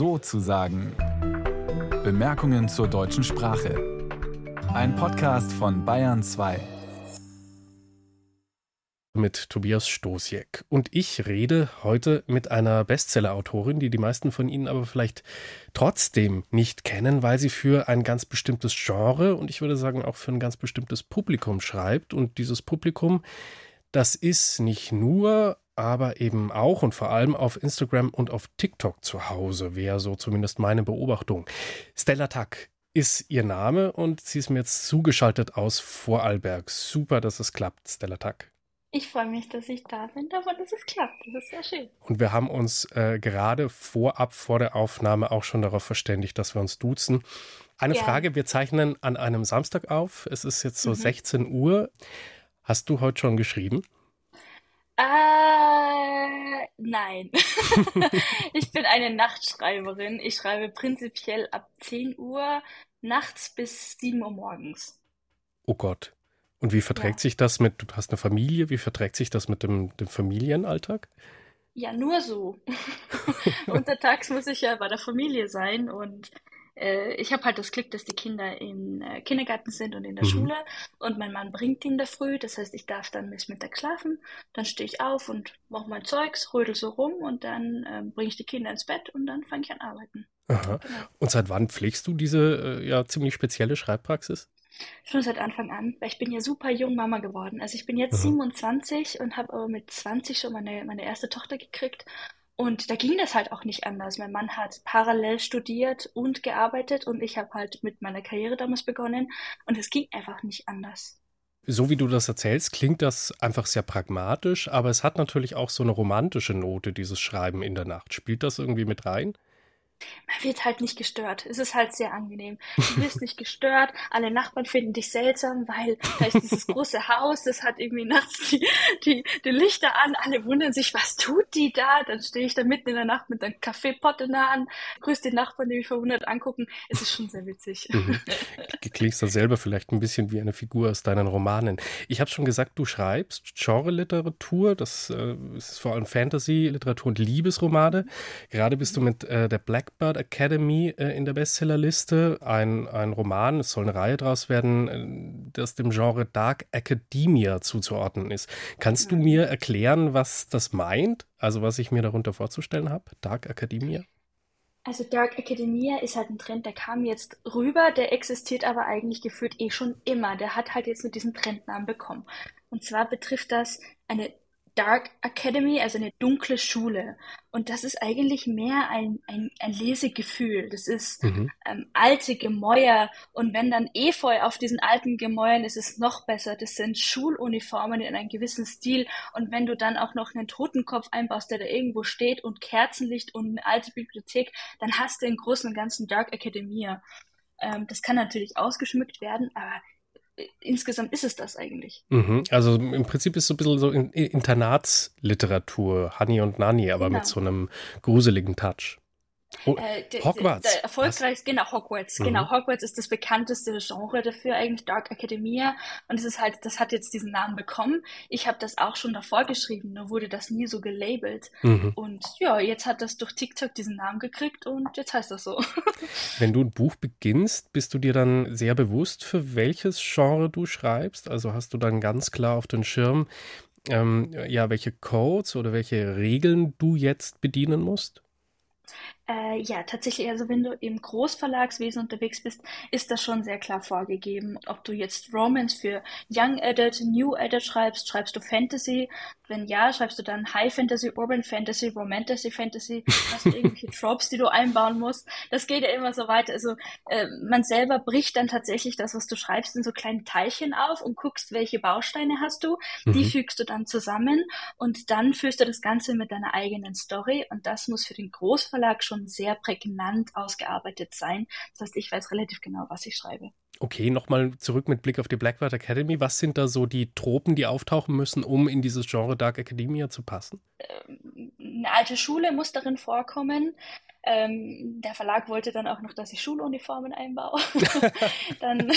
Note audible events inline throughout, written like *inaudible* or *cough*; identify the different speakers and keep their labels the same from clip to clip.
Speaker 1: so zu sagen. Bemerkungen zur deutschen Sprache. Ein Podcast von Bayern 2
Speaker 2: mit Tobias Stosiek. Und ich rede heute mit einer Bestseller-Autorin, die die meisten von Ihnen aber vielleicht trotzdem nicht kennen, weil sie für ein ganz bestimmtes Genre und ich würde sagen auch für ein ganz bestimmtes Publikum schreibt. Und dieses Publikum, das ist nicht nur, aber eben auch und vor allem auf Instagram und auf TikTok zu Hause, wäre so zumindest meine Beobachtung. Stella Tack ist ihr Name und sie ist mir jetzt zugeschaltet aus Vorarlberg. Super, dass es klappt, Stella Tack.
Speaker 3: Ich freue mich, dass ich da bin, davon, dass es klappt. Das ist sehr schön.
Speaker 2: Und wir haben uns äh, gerade vorab vor der Aufnahme auch schon darauf verständigt, dass wir uns duzen. Eine ja. Frage, wir zeichnen an einem Samstag auf. Es ist jetzt so mhm. 16 Uhr. Hast du heute schon geschrieben?
Speaker 3: Äh, nein. *laughs* *laughs* ich bin eine Nachtschreiberin. Ich schreibe prinzipiell ab 10 Uhr nachts bis 7 Uhr morgens.
Speaker 2: Oh Gott. Und wie verträgt ja. sich das mit, du hast eine Familie, wie verträgt sich das mit dem, dem Familienalltag?
Speaker 3: Ja, nur so. *laughs* Untertags muss ich ja bei der Familie sein und äh, ich habe halt das Glück, dass die Kinder im äh, Kindergarten sind und in der mhm. Schule und mein Mann bringt die in der Früh. Das heißt, ich darf dann bis Mittag schlafen. Dann stehe ich auf und mache mein Zeugs, rödel so rum und dann äh, bringe ich die Kinder ins Bett und dann fange ich an arbeiten.
Speaker 2: Aha. Genau. Und seit wann pflegst du diese äh, ja ziemlich spezielle Schreibpraxis?
Speaker 3: Schon seit Anfang an, weil ich bin ja super jung Mama geworden. Also ich bin jetzt mhm. 27 und habe aber mit 20 schon meine, meine erste Tochter gekriegt. Und da ging das halt auch nicht anders. Mein Mann hat parallel studiert und gearbeitet und ich habe halt mit meiner Karriere damals begonnen und es ging einfach nicht anders.
Speaker 2: So wie du das erzählst, klingt das einfach sehr pragmatisch, aber es hat natürlich auch so eine romantische Note, dieses Schreiben in der Nacht. Spielt das irgendwie mit rein?
Speaker 3: Wird halt nicht gestört. Es ist halt sehr angenehm. Du wirst nicht gestört. Alle Nachbarn finden dich seltsam, weil da ist dieses große Haus, das hat irgendwie nachts die, die, die Lichter an. Alle wundern sich, was tut die da? Dann stehe ich da mitten in der Nacht mit einem Kaffeepot in der Hand, grüß die Nachbarn, die mich verwundert angucken. Es ist schon sehr witzig.
Speaker 2: Mhm. Klingst da selber vielleicht ein bisschen wie eine Figur aus deinen Romanen. Ich habe schon gesagt, du schreibst Genre-Literatur. Das äh, ist vor allem Fantasy-Literatur und Liebesromane. Gerade bist du mit äh, der Black Blackbird Academy äh, in der Bestsellerliste. Ein, ein Roman, es soll eine Reihe daraus werden, äh, das dem Genre Dark Academia zuzuordnen ist. Kannst du mir erklären, was das meint? Also was ich mir darunter vorzustellen habe? Dark Academia?
Speaker 3: Also Dark Academia ist halt ein Trend, der kam jetzt rüber, der existiert aber eigentlich gefühlt eh schon immer. Der hat halt jetzt nur diesen Trendnamen bekommen. Und zwar betrifft das eine Dark Academy, also eine dunkle Schule. Und das ist eigentlich mehr ein, ein, ein Lesegefühl. Das ist mhm. ähm, alte Gemäuer. Und wenn dann Efeu auf diesen alten Gemäuern ist, ist es noch besser. Das sind Schuluniformen in einem gewissen Stil. Und wenn du dann auch noch einen Totenkopf einbaust, der da irgendwo steht und Kerzenlicht und eine alte Bibliothek, dann hast du den großen und ganzen Dark Academia. Ähm, das kann natürlich ausgeschmückt werden, aber insgesamt ist es das eigentlich.
Speaker 2: Mhm. Also im Prinzip ist es so ein bisschen so Internatsliteratur, Honey und Nanny, aber genau. mit so einem gruseligen Touch.
Speaker 3: Oh, äh, Hogwarts. Der erfolgreichste, genau, Hogwarts. Mhm. Genau, Hogwarts ist das bekannteste Genre dafür, eigentlich Dark Academia. Und es ist halt, das hat jetzt diesen Namen bekommen. Ich habe das auch schon davor geschrieben, nur wurde das nie so gelabelt. Mhm. Und ja, jetzt hat das durch TikTok diesen Namen gekriegt und jetzt heißt das so. *laughs*
Speaker 2: Wenn du ein Buch beginnst, bist du dir dann sehr bewusst, für welches Genre du schreibst? Also hast du dann ganz klar auf den Schirm, ähm, ja, welche Codes oder welche Regeln du jetzt bedienen musst?
Speaker 3: Äh, ja, tatsächlich, also wenn du im Großverlagswesen unterwegs bist, ist das schon sehr klar vorgegeben. Ob du jetzt Romance für Young Adult, New Adult schreibst, schreibst du Fantasy. Wenn ja, schreibst du dann High Fantasy, Urban Fantasy, Romantasy Fantasy, hast du irgendwelche *laughs* Tropes, die du einbauen musst. Das geht ja immer so weiter. Also äh, man selber bricht dann tatsächlich das, was du schreibst, in so kleine Teilchen auf und guckst, welche Bausteine hast du. Mhm. Die fügst du dann zusammen und dann führst du das Ganze mit deiner eigenen Story und das muss für den Großverlag schon schon sehr prägnant ausgearbeitet sein. Das heißt, ich weiß relativ genau, was ich schreibe.
Speaker 2: Okay, nochmal zurück mit Blick auf die Blackbird Academy. Was sind da so die Tropen, die auftauchen müssen, um in dieses Genre Dark Academia zu passen?
Speaker 3: Ähm, eine alte Schule muss darin vorkommen. Ähm, der Verlag wollte dann auch noch, dass ich Schuluniformen einbaue. *laughs* dann,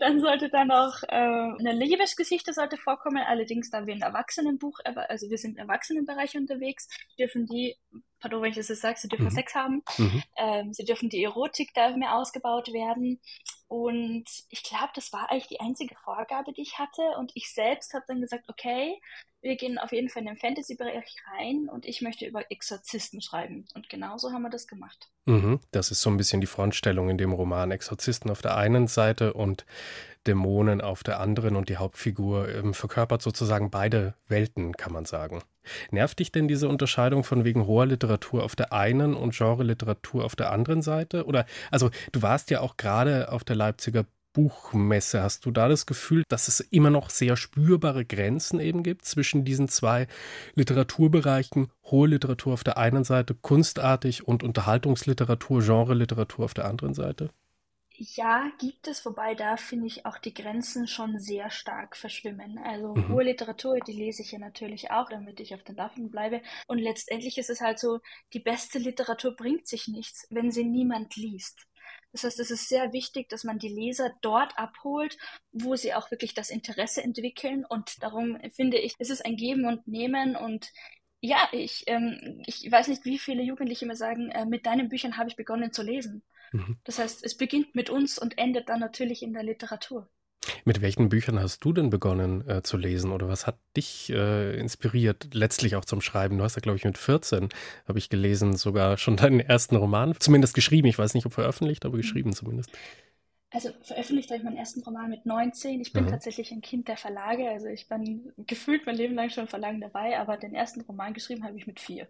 Speaker 3: dann sollte dann auch äh, eine Liebesgeschichte sollte vorkommen. Allerdings, da wir ein Erwachsenenbuch, also wir sind im Erwachsenenbereich unterwegs, dürfen die pardon, wenn ich das jetzt sage, sie dürfen mhm. Sex haben, mhm. ähm, sie dürfen die Erotik da mehr ausgebaut werden. Und ich glaube, das war eigentlich die einzige Vorgabe, die ich hatte. Und ich selbst habe dann gesagt, okay, wir gehen auf jeden Fall in den Fantasy-Bereich rein und ich möchte über Exorzisten schreiben. Und genauso haben wir das gemacht.
Speaker 2: Mhm. Das ist so ein bisschen die Frontstellung in dem Roman. Exorzisten auf der einen Seite und Dämonen auf der anderen und die Hauptfigur ähm, verkörpert sozusagen beide Welten, kann man sagen. Nervt dich denn diese Unterscheidung von wegen hoher Literatur auf der einen und Genre-Literatur auf der anderen Seite? Oder, also, du warst ja auch gerade auf der Leipziger Buchmesse. Hast du da das Gefühl, dass es immer noch sehr spürbare Grenzen eben gibt zwischen diesen zwei Literaturbereichen? Hohe Literatur auf der einen Seite, kunstartig und Unterhaltungsliteratur, Genre-Literatur auf der anderen Seite?
Speaker 3: Ja, gibt es, wobei da finde ich auch die Grenzen schon sehr stark verschwimmen. Also mhm. hohe Literatur, die lese ich ja natürlich auch, damit ich auf den Laufenden bleibe. Und letztendlich ist es halt so, die beste Literatur bringt sich nichts, wenn sie niemand liest. Das heißt, es ist sehr wichtig, dass man die Leser dort abholt, wo sie auch wirklich das Interesse entwickeln. Und darum finde ich, es ist ein Geben und Nehmen. Und ja, ich, ähm, ich weiß nicht, wie viele Jugendliche mir sagen, äh, mit deinen Büchern habe ich begonnen zu lesen. Mhm. Das heißt, es beginnt mit uns und endet dann natürlich in der Literatur.
Speaker 2: Mit welchen Büchern hast du denn begonnen äh, zu lesen oder was hat dich äh, inspiriert, letztlich auch zum Schreiben? Du hast ja, glaube ich, mit 14, habe ich gelesen, sogar schon *laughs* deinen ersten Roman, zumindest geschrieben. Ich weiß nicht, ob veröffentlicht, aber geschrieben zumindest.
Speaker 3: Also veröffentlicht habe ich meinen ersten Roman mit 19. Ich bin mhm. tatsächlich ein Kind der Verlage. Also ich bin gefühlt mein Leben lang schon Verlagen dabei, aber den ersten Roman geschrieben habe ich mit vier.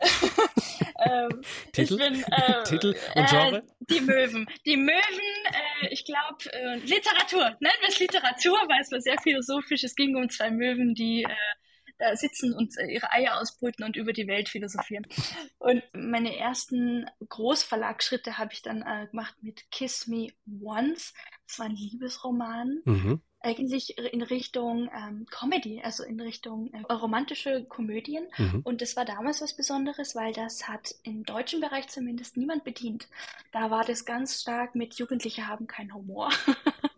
Speaker 3: *laughs*
Speaker 2: ähm, *laughs* Titel? Bin, *laughs* äh, Titel und äh, Genre?
Speaker 3: Äh, die Möwen. Die Möwen, äh, ich glaube, äh, Literatur. Nennen wir es Literatur, weil es war sehr philosophisch. Es ging um zwei Möwen, die äh, da sitzen und ihre Eier ausbrüten und über die Welt philosophieren. Und meine ersten Großverlagsschritte habe ich dann gemacht mit Kiss Me Once. Das war ein Liebesroman. Mhm. Eigentlich in Richtung ähm, Comedy, also in Richtung äh, romantische Komödien. Mhm. Und das war damals was Besonderes, weil das hat im deutschen Bereich zumindest niemand bedient. Da war das ganz stark mit Jugendliche haben keinen Humor. *laughs*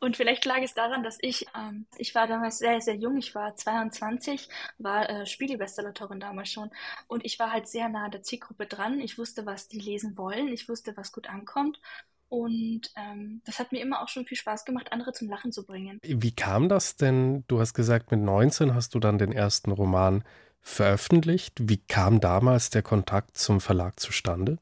Speaker 3: Und vielleicht lag es daran, dass ich, ähm, ich war damals sehr, sehr jung, ich war 22, war äh, Spiegelbestsellerin damals schon. Und ich war halt sehr nah an der Zielgruppe dran. Ich wusste, was die lesen wollen. Ich wusste, was gut ankommt. Und ähm, das hat mir immer auch schon viel Spaß gemacht, andere zum Lachen zu bringen.
Speaker 2: Wie kam das denn? Du hast gesagt, mit 19 hast du dann den ersten Roman veröffentlicht. Wie kam damals der Kontakt zum Verlag zustande?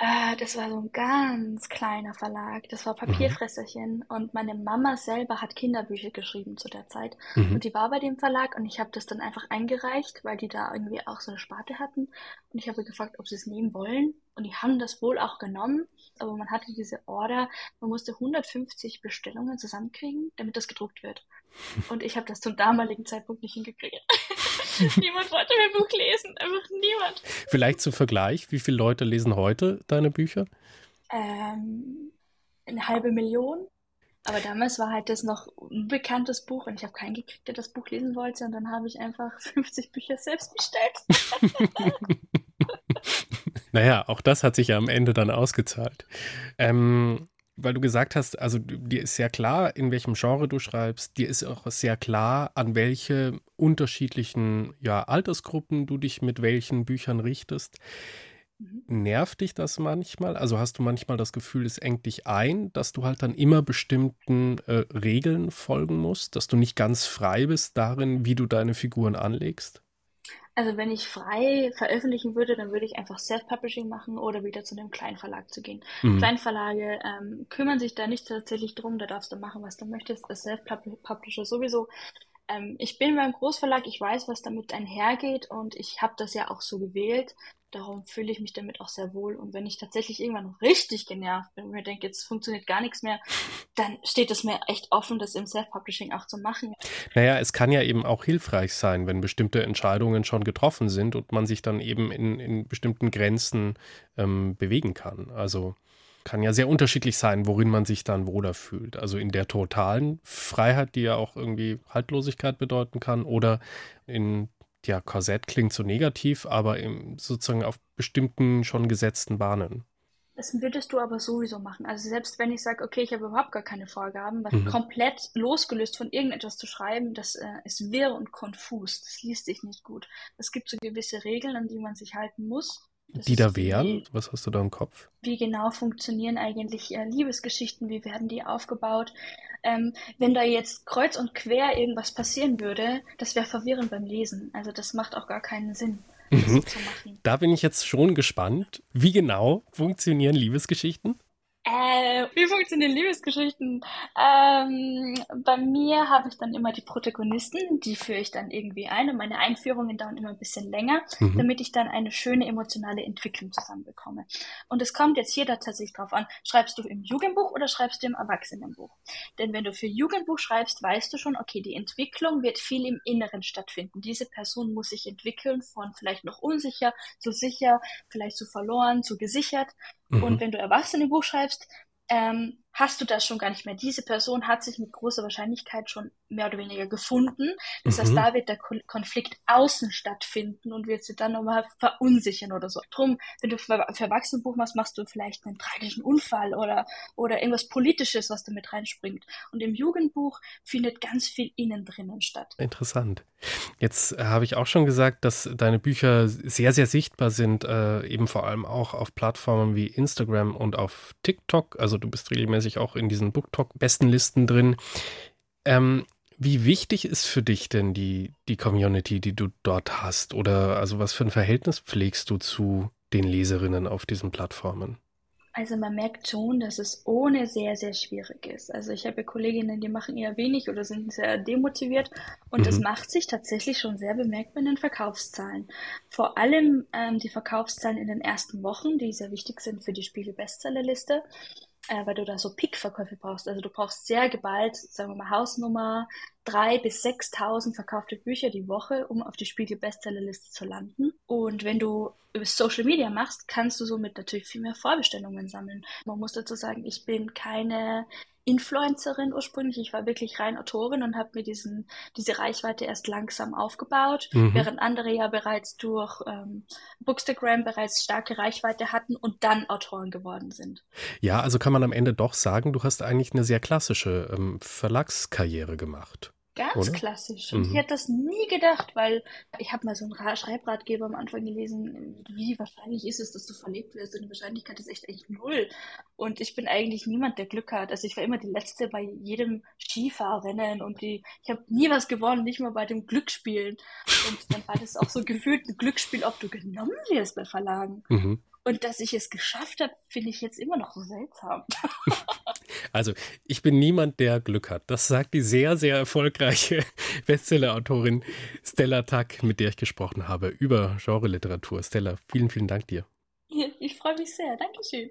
Speaker 3: Äh, das war so ein ganz kleiner Verlag. Das war mhm. Papierfresserchen. Mhm. Und meine Mama selber hat Kinderbücher geschrieben zu der Zeit. Mhm. Und die war bei dem Verlag und ich habe das dann einfach eingereicht, weil die da irgendwie auch so eine Sparte hatten. Und ich habe gefragt, ob sie es nehmen wollen. Und die haben das wohl auch genommen. Aber man hatte diese Order, man musste 150 Bestellungen zusammenkriegen, damit das gedruckt wird. *laughs* Und ich habe das zum damaligen Zeitpunkt nicht hingekriegt. *laughs* *laughs* niemand wollte mein Buch lesen, einfach niemand.
Speaker 2: Vielleicht zum Vergleich, wie viele Leute lesen heute deine Bücher?
Speaker 3: Ähm, eine halbe Million. Aber damals war halt das noch ein bekanntes Buch und ich habe keinen gekriegt, der das Buch lesen wollte. Und dann habe ich einfach *laughs* 50 Bücher selbst bestellt. *laughs*
Speaker 2: naja, auch das hat sich ja am Ende dann ausgezahlt. Ähm, weil du gesagt hast, also dir ist sehr klar, in welchem Genre du schreibst, dir ist auch sehr klar, an welche unterschiedlichen ja, Altersgruppen du dich mit welchen Büchern richtest. Mhm. Nervt dich das manchmal? Also hast du manchmal das Gefühl, es engt dich ein, dass du halt dann immer bestimmten äh, Regeln folgen musst, dass du nicht ganz frei bist darin, wie du deine Figuren anlegst?
Speaker 3: Also wenn ich frei veröffentlichen würde, dann würde ich einfach Self-Publishing machen oder wieder zu einem Kleinverlag zu gehen. Mhm. Kleinverlage ähm, kümmern sich da nicht tatsächlich drum, da darfst du machen, was du möchtest. Als Self-Publisher sowieso. Ähm, ich bin beim Großverlag, ich weiß, was damit einhergeht und ich habe das ja auch so gewählt. Darum fühle ich mich damit auch sehr wohl. Und wenn ich tatsächlich irgendwann richtig genervt bin und mir denke, jetzt funktioniert gar nichts mehr, dann steht es mir echt offen, das im Self-Publishing auch zu machen.
Speaker 2: Naja, es kann ja eben auch hilfreich sein, wenn bestimmte Entscheidungen schon getroffen sind und man sich dann eben in, in bestimmten Grenzen ähm, bewegen kann. Also kann ja sehr unterschiedlich sein, worin man sich dann wohler fühlt. Also in der totalen Freiheit, die ja auch irgendwie Haltlosigkeit bedeuten kann, oder in ja, Korsett klingt so negativ, aber sozusagen auf bestimmten schon gesetzten Bahnen.
Speaker 3: Das würdest du aber sowieso machen. Also selbst wenn ich sage, okay, ich habe überhaupt gar keine Vorgaben, was mhm. komplett losgelöst von irgendetwas zu schreiben, das äh, ist wirr und konfus. Das liest sich nicht gut. Es gibt so gewisse Regeln, an die man sich halten muss.
Speaker 2: Die da wären? Was hast du da im Kopf?
Speaker 3: Wie genau funktionieren eigentlich äh, Liebesgeschichten? Wie werden die aufgebaut? Ähm, wenn da jetzt kreuz und quer irgendwas passieren würde, das wäre verwirrend beim Lesen. Also das macht auch gar keinen Sinn. Mhm.
Speaker 2: Da bin ich jetzt schon gespannt. Wie genau funktionieren Liebesgeschichten?
Speaker 3: Äh, wie funktionieren Liebesgeschichten? Ähm, bei mir habe ich dann immer die Protagonisten, die führe ich dann irgendwie ein und meine Einführungen dauern immer ein bisschen länger, mhm. damit ich dann eine schöne emotionale Entwicklung zusammenbekomme. Und es kommt jetzt hier tatsächlich drauf an, schreibst du im Jugendbuch oder schreibst du im Erwachsenenbuch? Denn wenn du für Jugendbuch schreibst, weißt du schon, okay, die Entwicklung wird viel im Inneren stattfinden. Diese Person muss sich entwickeln von vielleicht noch unsicher zu sicher, vielleicht zu verloren, zu gesichert. Mhm. Und wenn du Erwachsenenbuch schreibst, ähm, hast du das schon gar nicht mehr. Diese Person hat sich mit großer Wahrscheinlichkeit schon mehr oder weniger gefunden. Das mhm. heißt, da wird der Konflikt außen stattfinden und wird sie dann nochmal verunsichern oder so. Drum, wenn du für, für Erwachsenenbuch machst, machst du vielleicht einen tragischen Unfall oder, oder irgendwas Politisches, was da mit reinspringt. Und im Jugendbuch findet ganz viel innen drinnen statt.
Speaker 2: Interessant. Jetzt äh, habe ich auch schon gesagt, dass deine Bücher sehr, sehr sichtbar sind, äh, eben vor allem auch auf Plattformen wie Instagram und auf TikTok. Also du bist regelmäßig regelmäßig auch in diesen BookTalk-Bestenlisten drin. Ähm, wie wichtig ist für dich denn die, die Community, die du dort hast? Oder also was für ein Verhältnis pflegst du zu den Leserinnen auf diesen Plattformen?
Speaker 3: Also man merkt schon, dass es ohne sehr, sehr schwierig ist. Also ich habe Kolleginnen, die machen eher wenig oder sind sehr demotiviert und mhm. das macht sich tatsächlich schon sehr bemerkbar in den Verkaufszahlen. Vor allem ähm, die Verkaufszahlen in den ersten Wochen, die sehr wichtig sind für die Spiegel-Bestsellerliste äh, weil du da so Pickverkäufe brauchst. Also du brauchst sehr geballt, sagen wir mal, Hausnummer drei bis 6.000 verkaufte Bücher die Woche, um auf die Spiegel-Bestsellerliste zu landen. Und wenn du über Social Media machst, kannst du somit natürlich viel mehr Vorbestellungen sammeln. Man muss dazu sagen, ich bin keine Influencerin ursprünglich. Ich war wirklich rein Autorin und habe mir diesen, diese Reichweite erst langsam aufgebaut, mhm. während andere ja bereits durch ähm, Bookstagram bereits starke Reichweite hatten und dann Autoren geworden sind.
Speaker 2: Ja, also kann man am Ende doch sagen, du hast eigentlich eine sehr klassische ähm, Verlagskarriere gemacht.
Speaker 3: Ganz Oder? klassisch. Und mhm. ich hätte das nie gedacht, weil ich habe mal so einen Schreibratgeber am Anfang gelesen, wie wahrscheinlich ist es, dass du verlegt wirst. Und die Wahrscheinlichkeit ist echt echt null. Und ich bin eigentlich niemand, der Glück hat. Also ich war immer die Letzte bei jedem Skifahrrennen und die, ich habe nie was gewonnen, nicht mal bei dem Glücksspielen. Und dann war das auch so gefühlt ein Glücksspiel, ob du genommen wirst bei Verlagen. Mhm. Und dass ich es geschafft habe, finde ich jetzt immer noch so seltsam. *laughs*
Speaker 2: Also, ich bin niemand, der Glück hat. Das sagt die sehr, sehr erfolgreiche *laughs* Bestseller-Autorin Stella Tack, mit der ich gesprochen habe über Genre-Literatur. Stella, vielen, vielen Dank dir.
Speaker 3: Ich freue mich sehr. Dankeschön.